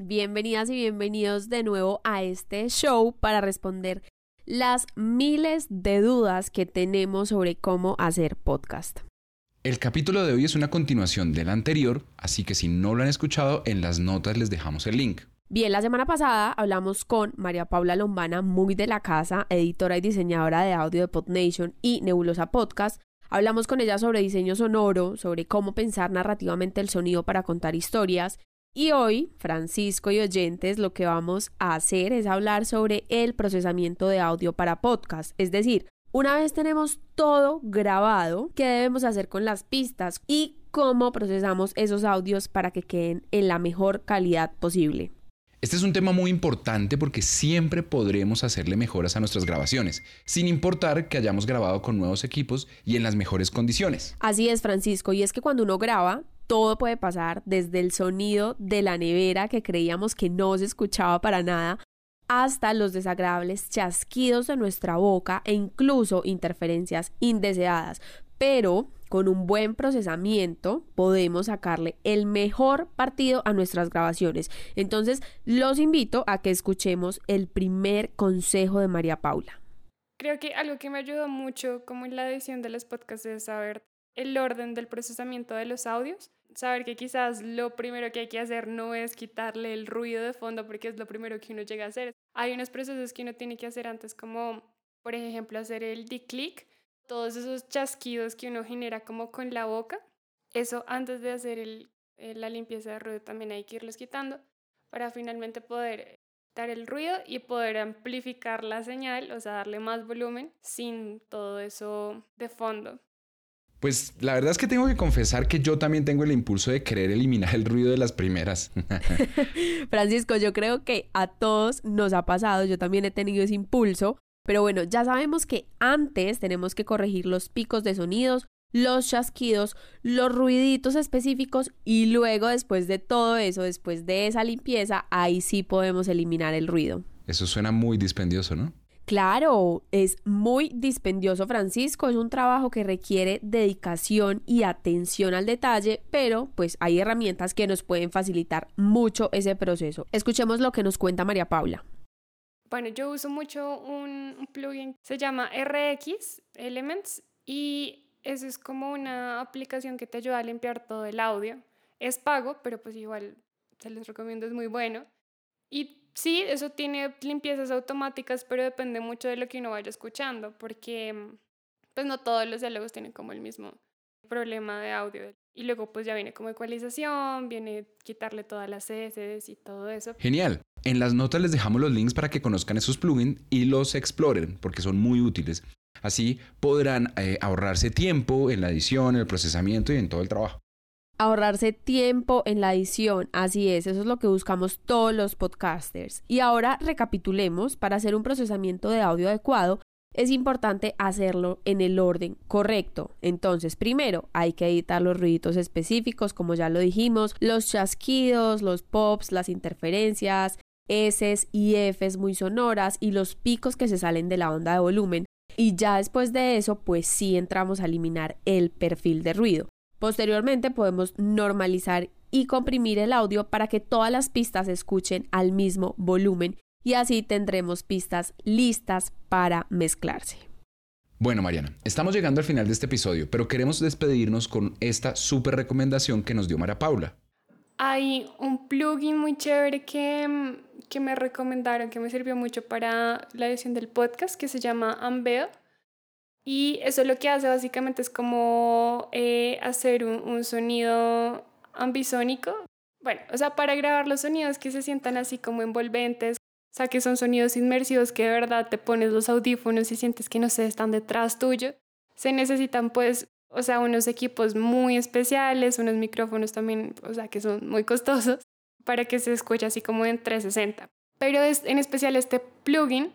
Bienvenidas y bienvenidos de nuevo a este show para responder las miles de dudas que tenemos sobre cómo hacer podcast. El capítulo de hoy es una continuación del anterior, así que si no lo han escuchado, en las notas les dejamos el link. Bien, la semana pasada hablamos con María Paula Lombana, muy de la casa, editora y diseñadora de audio de PodNation y Nebulosa Podcast. Hablamos con ella sobre diseño sonoro, sobre cómo pensar narrativamente el sonido para contar historias y hoy, Francisco y oyentes, lo que vamos a hacer es hablar sobre el procesamiento de audio para podcast. Es decir, una vez tenemos todo grabado, ¿qué debemos hacer con las pistas y cómo procesamos esos audios para que queden en la mejor calidad posible? Este es un tema muy importante porque siempre podremos hacerle mejoras a nuestras grabaciones, sin importar que hayamos grabado con nuevos equipos y en las mejores condiciones. Así es, Francisco, y es que cuando uno graba, todo puede pasar, desde el sonido de la nevera que creíamos que no se escuchaba para nada, hasta los desagradables chasquidos de nuestra boca e incluso interferencias indeseadas. Pero con un buen procesamiento podemos sacarle el mejor partido a nuestras grabaciones. Entonces los invito a que escuchemos el primer consejo de María Paula. Creo que algo que me ayudó mucho como en la edición de los podcasts es saber el orden del procesamiento de los audios saber que quizás lo primero que hay que hacer no es quitarle el ruido de fondo porque es lo primero que uno llega a hacer. Hay unos procesos que uno tiene que hacer antes como, por ejemplo, hacer el declick, todos esos chasquidos que uno genera como con la boca. Eso antes de hacer el, eh, la limpieza de ruido también hay que irlos quitando para finalmente poder dar el ruido y poder amplificar la señal, o sea, darle más volumen sin todo eso de fondo. Pues la verdad es que tengo que confesar que yo también tengo el impulso de querer eliminar el ruido de las primeras. Francisco, yo creo que a todos nos ha pasado, yo también he tenido ese impulso, pero bueno, ya sabemos que antes tenemos que corregir los picos de sonidos, los chasquidos, los ruiditos específicos y luego después de todo eso, después de esa limpieza, ahí sí podemos eliminar el ruido. Eso suena muy dispendioso, ¿no? Claro, es muy dispendioso Francisco, es un trabajo que requiere dedicación y atención al detalle, pero pues hay herramientas que nos pueden facilitar mucho ese proceso. Escuchemos lo que nos cuenta María Paula. Bueno, yo uso mucho un, plugin, se llama RX Elements y eso es como una aplicación que te ayuda a limpiar todo el audio. Es pago, pero pues igual se les recomiendo, es muy bueno. Y Sí, eso tiene limpiezas automáticas, pero depende mucho de lo que uno vaya escuchando, porque mm, pues no todos los diálogos tienen como el mismo problema de audio. Y luego pues ya viene como ecualización, viene quitarle todas las S y todo eso. Genial. En las notas les dejamos los links para que conozcan esos plugins y los exploren porque son muy útiles. Así podrán eh, ahorrarse tiempo en la edición, en el procesamiento y en todo el trabajo ahorrarse tiempo en la edición. Así es, eso es lo que buscamos todos los podcasters. Y ahora recapitulemos, para hacer un procesamiento de audio adecuado, es importante hacerlo en el orden correcto. Entonces, primero hay que editar los ruiditos específicos, como ya lo dijimos, los chasquidos, los pops, las interferencias, S y Fs muy sonoras y los picos que se salen de la onda de volumen. Y ya después de eso, pues sí entramos a eliminar el perfil de ruido. Posteriormente podemos normalizar y comprimir el audio para que todas las pistas se escuchen al mismo volumen y así tendremos pistas listas para mezclarse. Bueno, Mariana, estamos llegando al final de este episodio, pero queremos despedirnos con esta súper recomendación que nos dio María Paula. Hay un plugin muy chévere que, que me recomendaron, que me sirvió mucho para la edición del podcast, que se llama Ambeo y eso lo que hace básicamente es como eh, hacer un, sonido ambisónico. Bueno, o sea, para grabar los sonidos que se sientan así como envolventes, o sea, que son sonidos inmersivos que de verdad te pones los audífonos y sientes que no sé, están detrás tuyo. Se necesitan pues, o sea, unos equipos muy especiales, unos micrófonos también, o sea, que son muy costosos para que se escuche así como en 360. Pero en especial este plugin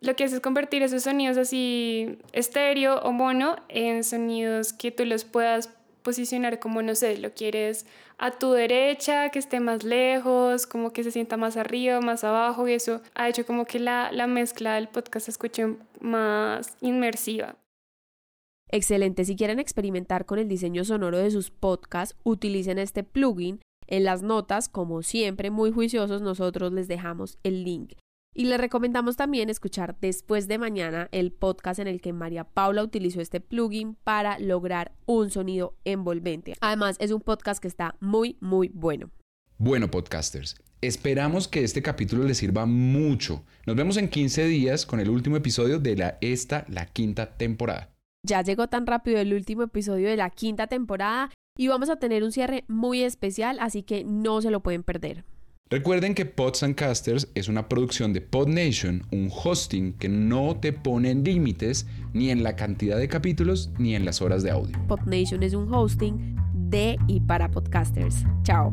lo que hace es convertir esos sonidos así estéreo o mono en sonidos que tú los puedas posicionar como, no sé, lo quieres a tu derecha, que esté más lejos, como que se sienta más arriba, más abajo, y eso ha hecho como que la, la mezcla del podcast se escuche más inmersiva. Excelente, si quieren experimentar con el diseño sonoro de sus podcasts, utilicen este plugin. En las notas, como siempre, muy juiciosos, nosotros les dejamos el link. Y les recomendamos también escuchar después de mañana el podcast en el que María Paula utilizó este plugin para lograr un sonido envolvente. Además, es un podcast que está muy, muy bueno. Bueno, podcasters, esperamos que este capítulo les sirva mucho. Nos vemos en 15 días con el último episodio de la esta, la quinta temporada. Ya llegó tan rápido el último episodio de la quinta temporada y vamos a tener un cierre muy especial, así que no se lo pueden perder. Recuerden que Pods and Casters es una producción de PodNation, un hosting que no te pone límites ni en la cantidad de capítulos ni en las horas de audio. PodNation es un hosting de y para podcasters. Chao.